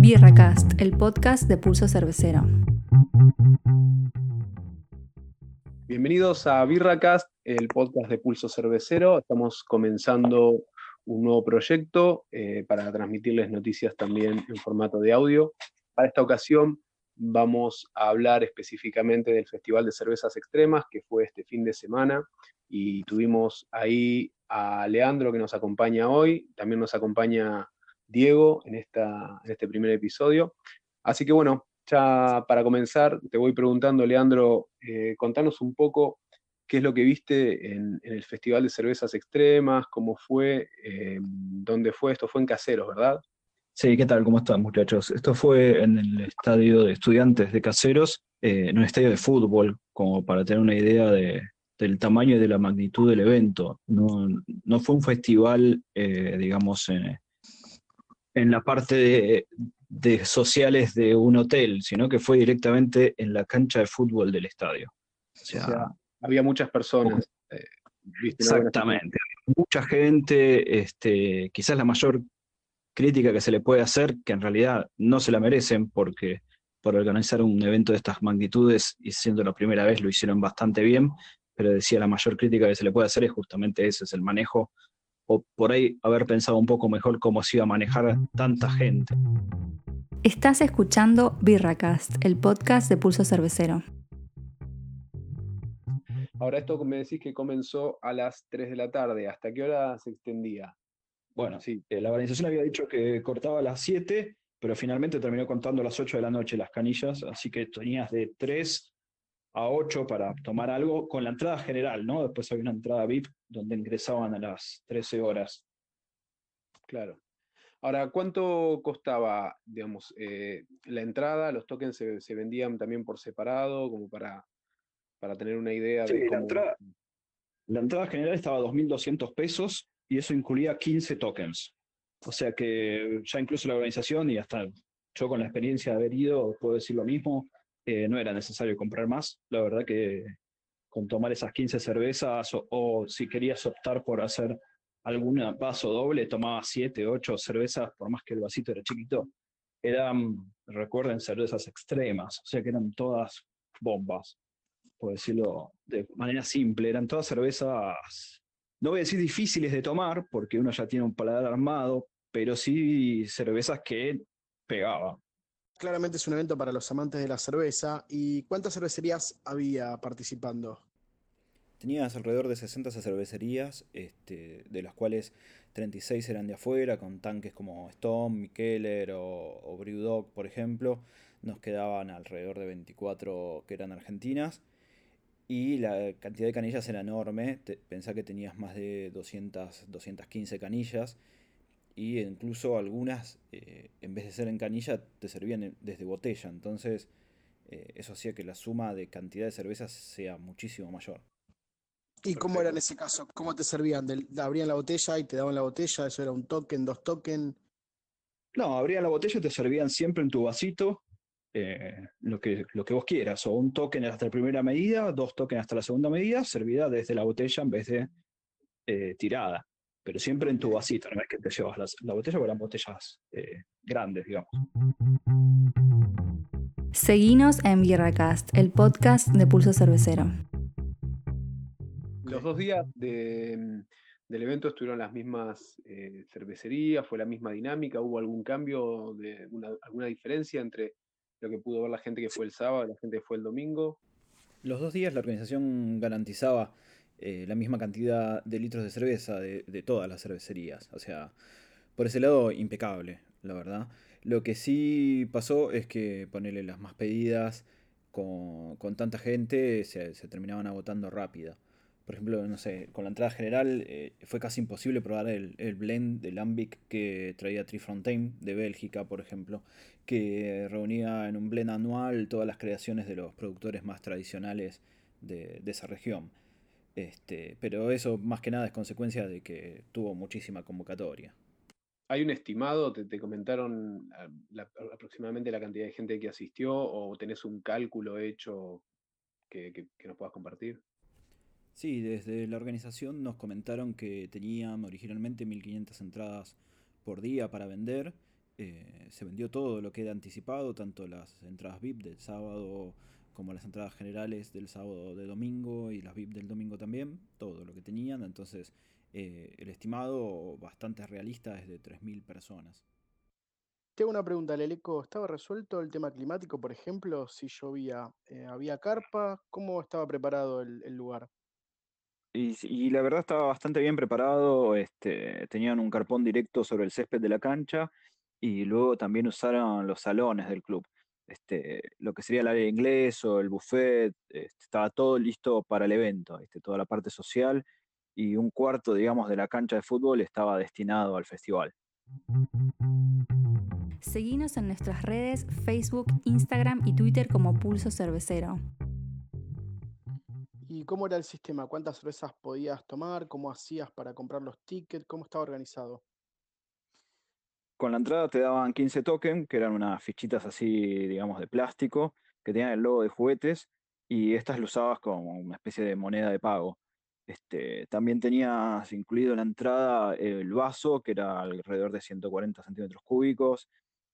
Birracast, el podcast de Pulso Cervecero. Bienvenidos a Birracast, el podcast de Pulso Cervecero. Estamos comenzando un nuevo proyecto eh, para transmitirles noticias también en formato de audio. Para esta ocasión vamos a hablar específicamente del Festival de Cervezas Extremas que fue este fin de semana y tuvimos ahí a Leandro que nos acompaña hoy, también nos acompaña Diego en, esta, en este primer episodio. Así que bueno, ya para comenzar te voy preguntando, Leandro, eh, contanos un poco qué es lo que viste en, el Festival de Cervezas Extremas, cómo fue, eh, dónde fue, esto fue en Caseros, ¿verdad? Sí, ¿qué tal? ¿Cómo están, muchachos? Esto fue en el estadio de estudiantes de Caseros, eh, en un estadio de fútbol, como para tener una idea del tamaño y de la magnitud del evento. No, fue un festival, eh, digamos, en la parte de, sociales de un hotel, sino que fue directamente en la cancha de fútbol del estadio. O sea, había muchas personas. Eh, exactamente. Mucha gente, este, quizás la mayor crítica que se le puede hacer, que en realidad no se la merecen porque por organizar un evento de estas magnitudes y siendo la primera vez lo hicieron bastante bien, pero decía la mayor crítica que se le puede hacer es justamente ese, es el manejo, o por ahí haber pensado un poco mejor cómo se iba a manejar tanta gente. Estás escuchando Birracast, el podcast de Pulso Cervecero. Ahora esto me decís que comenzó a las 3 de la tarde, ¿hasta qué hora se extendía? Bueno, sí, eh, la organización había dicho que cortaba a las 7, pero finalmente terminó contando a las 8 de la noche las canillas, así que tenías de 3 a 8 para tomar algo con la entrada general, ¿no? Después había una entrada VIP donde ingresaban a las 13 horas. Claro. Ahora, ¿cuánto costaba, digamos, eh, la entrada? ¿Los tokens se, vendían también por separado, como para, para tener una idea de cómo... La entrada, la entrada general estaba a 2.200 pesos y eso incluía 15 tokens. O sea que ya incluso la organización y hasta yo con la experiencia de haber ido, puedo decir lo mismo, eh, no era necesario comprar más. La verdad que con tomar esas 15 cervezas o, si querías optar por hacer algún vaso doble, tomaba 7, 8 cervezas, por más que el vasito era chiquito. Eran, recuerden, cervezas extremas, o sea que eran todas bombas, por decirlo de manera simple, eran todas cervezas no voy a decir difíciles de tomar, porque uno ya tiene un paladar armado, pero sí cervezas que pegaban. Claramente es un evento para los amantes de la cerveza. ¿Y cuántas cervecerías había participando? Tenías alrededor de 60 cervecerías, este, de las cuales 36 eran de afuera, con tanques como Stone, Mikeller o, o Brewdog, por ejemplo. Nos quedaban alrededor de 24 que eran argentinas y la cantidad de canillas era enorme. pensá que tenías más de 200, 215 canillas. Y incluso algunas, eh, en vez de ser en canilla, te servían desde botella. Entonces, eh, eso hacía que la suma de cantidad de cervezas sea muchísimo mayor. ¿Y cómo era en ese caso? ¿Cómo te servían? ¿Abrían la botella y te daban la botella? ¿Eso era un token, dos token? No, abrían la botella y te servían siempre en tu vasito eh, lo, que, lo que vos quieras, o un token hasta la primera medida, dos tokens hasta la segunda medida, servida desde la botella en vez de eh, tirada, pero siempre en tu vasito, no es que te llevas la botella, porque eran botellas eh, grandes, digamos. Seguinos en Birracast, el podcast de Pulso Cervecero. Los dos días del evento estuvieron las mismas cervecerías, fue la misma dinámica, hubo algún cambio, de alguna diferencia entre lo que pudo ver la gente que fue el sábado, la gente que fue el domingo. Los dos días la organización garantizaba eh, la misma cantidad de litros de cerveza de, todas las cervecerías. O sea, por ese lado, impecable, la verdad. Lo que sí pasó es que ponerle las más pedidas con, tanta gente se, terminaban agotando rápido por ejemplo, no sé, con la entrada general eh, fue casi imposible probar el, blend de Lambic que traía Trifontaine de Bélgica, por ejemplo, que reunía en un blend anual todas las creaciones de los productores más tradicionales de, esa región. Este, pero eso más que nada es consecuencia de que tuvo muchísima convocatoria. ¿Hay un estimado? ¿Te, comentaron ah, aproximadamente la cantidad de gente que asistió o tenés un cálculo hecho que nos puedas compartir? Sí, desde la organización nos comentaron que tenían originalmente 1500 entradas por día para vender. Eh, se vendió todo lo que era anticipado, tanto las entradas VIP del sábado como las entradas generales del sábado de domingo y las VIP del domingo también, todo lo que tenían, entonces eh, el estimado bastante realista es de 3.000 personas. Tengo una pregunta, Leleco. ¿Estaba resuelto el tema climático, por ejemplo? Si llovía, eh, ¿había carpa? ¿Cómo estaba preparado el, lugar? Y, la verdad estaba bastante bien preparado. Este, tenían un carpón directo sobre el césped de la cancha y luego también usaron los salones del club. Este, lo que sería el área de inglés o el buffet, este, estaba todo listo para el evento, este, toda la parte social y un cuarto, digamos, de la cancha de fútbol estaba destinado al festival. Seguinos en nuestras redes Facebook, Instagram y Twitter como Pulso Cervecero. ¿Y cómo era el sistema? ¿Cuántas cervezas podías tomar? ¿Cómo hacías para comprar los tickets? ¿Cómo estaba organizado? Con la entrada te daban 15 tokens, que eran unas fichitas así, digamos, de plástico, que tenían el logo de juguetes, y estas lo usabas como una especie de moneda de pago. Este, también tenías incluido en la entrada el vaso, que era alrededor de 140 centímetros cúbicos,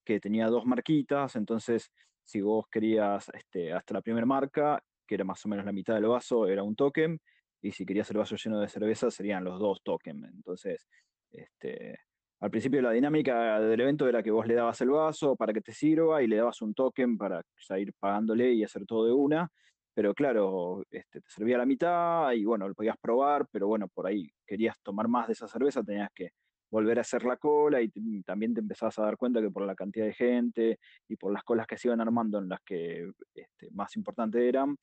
que tenía dos marquitas, entonces si vos querías este, hasta la primera marca, que era más o menos la mitad del vaso, era un token, y si querías el vaso lleno de cerveza serían los dos tokens. Entonces, este, al principio la dinámica del evento era que vos le dabas el vaso para que te sirva y le dabas un token para ir pagándole y hacer todo de una, pero claro, este, te servía la mitad y bueno, lo podías probar, pero bueno, por ahí querías tomar más de esa cerveza, tenías que volver a hacer la cola y, también te empezabas a dar cuenta que por la cantidad de gente y por las colas que se iban armando en las que este, más importante eran,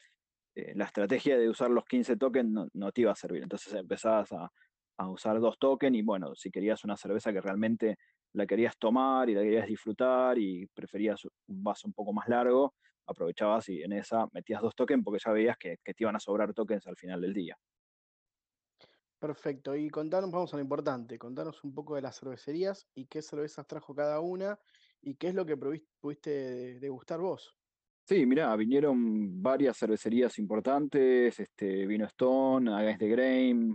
eh, la estrategia de usar los 15 tokens no, te iba a servir. Entonces empezabas a, a usar dos tokens y bueno, si querías una cerveza que realmente la querías tomar y la querías disfrutar y preferías un vaso un poco más largo, aprovechabas y en esa metías dos tokens porque ya veías que, te iban a sobrar tokens al final del día. Perfecto, y contanos, vamos a lo importante, contanos un poco de las cervecerías y qué cervezas trajo cada una y qué es lo que pudiste degustar vos. Sí, mira, vinieron varias cervecerías importantes, este, vino Stone, Against the Grain,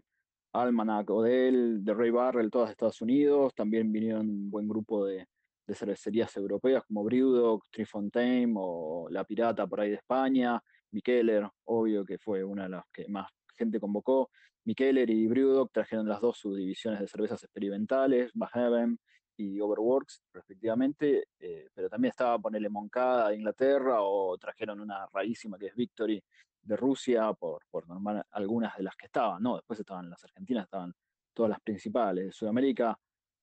Almanac, Odell, The Ray Barrel, todas de Estados Unidos, también vinieron un buen grupo de, de cervecerías europeas como Brewdog, Trifontaine o La Pirata por ahí de España, Mikeller, obvio que fue una de las que más gente convocó. Mikeller y Brewdog trajeron las dos subdivisiones de cervezas experimentales, Bahaven y Overworks, respectivamente, eh, pero también estaba ponerle Moncada de Inglaterra o trajeron una rarísima que es Victory de Rusia, por, por normal algunas de las que estaban, ¿no? Después estaban las argentinas, estaban todas las principales. De Sudamérica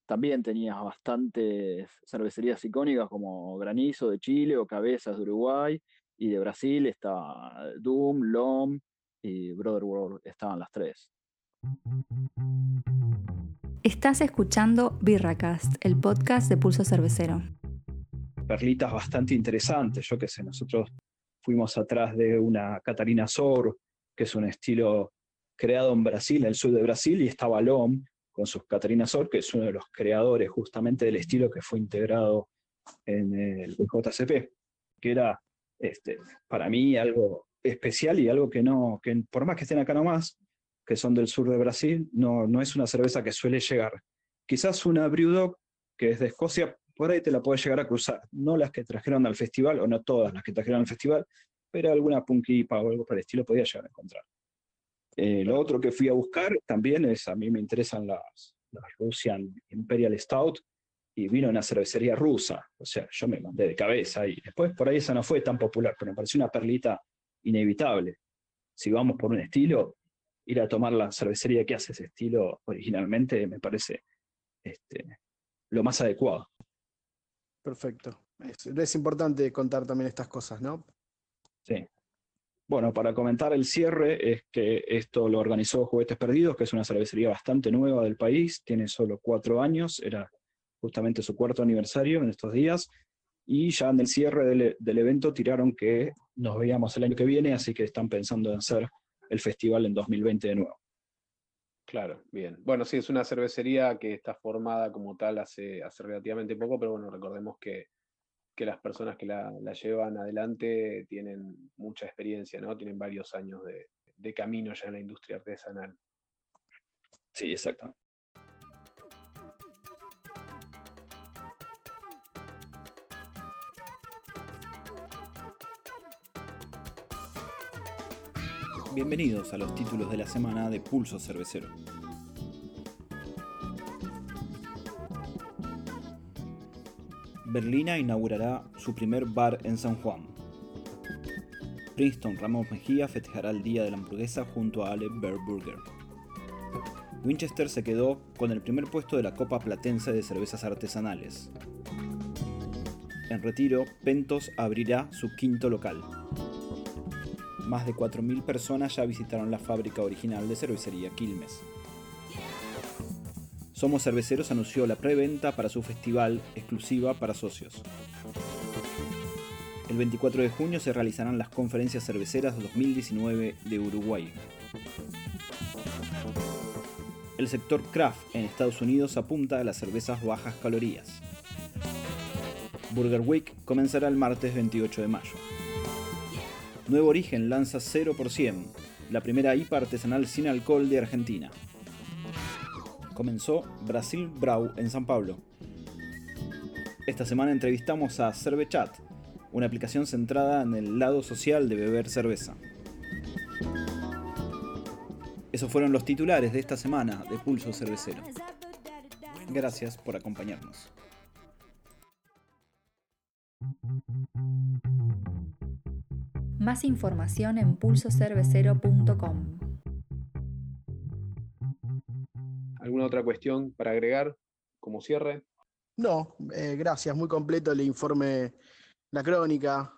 también tenías bastantes cervecerías icónicas como Granizo de Chile o Cabezas de Uruguay. Y de Brasil estaba Doom, LOM y Brother World, estaban las tres. Estás escuchando Birracast, el podcast de Pulso Cervecero. Perlitas bastante interesantes, yo qué sé, nosotros fuimos atrás de una Catarina Sor, que es un estilo creado en Brasil, en el sur de Brasil, y estaba LOM, con sus Catarina Sol, que es uno de los creadores justamente del estilo que fue integrado en el JCP, que era este, para mí algo especial y algo que no, que por más que estén acá nomás, que son del sur de Brasil, no, no es una cerveza que suele llegar. Quizás una Brewdog, que es de Escocia, por ahí te la puede llegar a cruzar. No las que trajeron al festival, o no todas las que trajeron al festival, pero alguna punkipa o algo por el estilo podía llegar a encontrar. Eh, lo otro que fui a buscar también es, a mí me interesan las, Russian Imperial Stout y vino una cervecería rusa, o sea, yo me mandé de cabeza y después por ahí esa no fue tan popular, pero me pareció una perlita inevitable. Si vamos por un estilo, ir a tomar la cervecería que hace ese estilo originalmente me parece este, lo más adecuado. Perfecto. es importante contar también estas cosas, ¿no? Sí. Bueno, para comentar el cierre, es que esto lo organizó Juguetes Perdidos, que es una cervecería bastante nueva del país, tiene solo cuatro años, era justamente su cuarto aniversario en estos días, y ya en el cierre del, del evento tiraron que nos veíamos el año que viene, así que están pensando en hacer el festival en 2020 de nuevo. Claro, bien. Bueno, sí, es una cervecería que está formada como tal hace, hace relativamente poco, pero bueno, recordemos que que las personas que la, llevan adelante tienen mucha experiencia, ¿no? Tienen varios años de, de camino ya en la industria artesanal. Sí, exacto. Bienvenidos a los títulos de la semana de Pulso Cervecero. Berlina inaugurará su primer bar en San Juan. Princeton Ramos Mejía festejará el Día de la Hamburguesa junto a Ale Burger. Winchester se quedó con el primer puesto de la Copa Platense de Cervezas Artesanales. En retiro, Pentos abrirá su quinto local. Más de 4.000 personas ya visitaron la fábrica original de cervecería Quilmes. Somos Cerveceros anunció la preventa para su festival exclusiva para socios. El 24 de junio se realizarán las conferencias cerveceras 2019 de Uruguay. El sector craft en Estados Unidos apunta a las cervezas bajas calorías. Burger Week comenzará el martes 28 de mayo. Nuevo Origen lanza 0%, la primera IPA artesanal sin alcohol de Argentina. Comenzó Brasil Brau en San Pablo. Esta semana entrevistamos a Cervechat, una aplicación centrada en el lado social de beber cerveza. Esos fueron los titulares de esta semana de Pulso Cervecero. Gracias por acompañarnos. Más información en pulsocervecero.com. ¿Alguna otra cuestión para agregar como cierre? No, eh, gracias, muy completo el informe, la crónica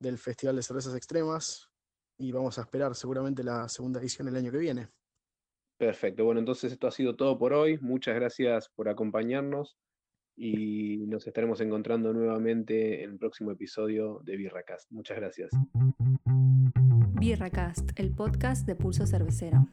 del Festival de Cervezas Extremas y vamos a esperar seguramente la segunda edición el año que viene. Perfecto, bueno, entonces esto ha sido todo por hoy. Muchas gracias por acompañarnos y nos estaremos encontrando nuevamente en el próximo episodio de Birracast. Muchas gracias. Birracast, el podcast de Pulso Cervecero.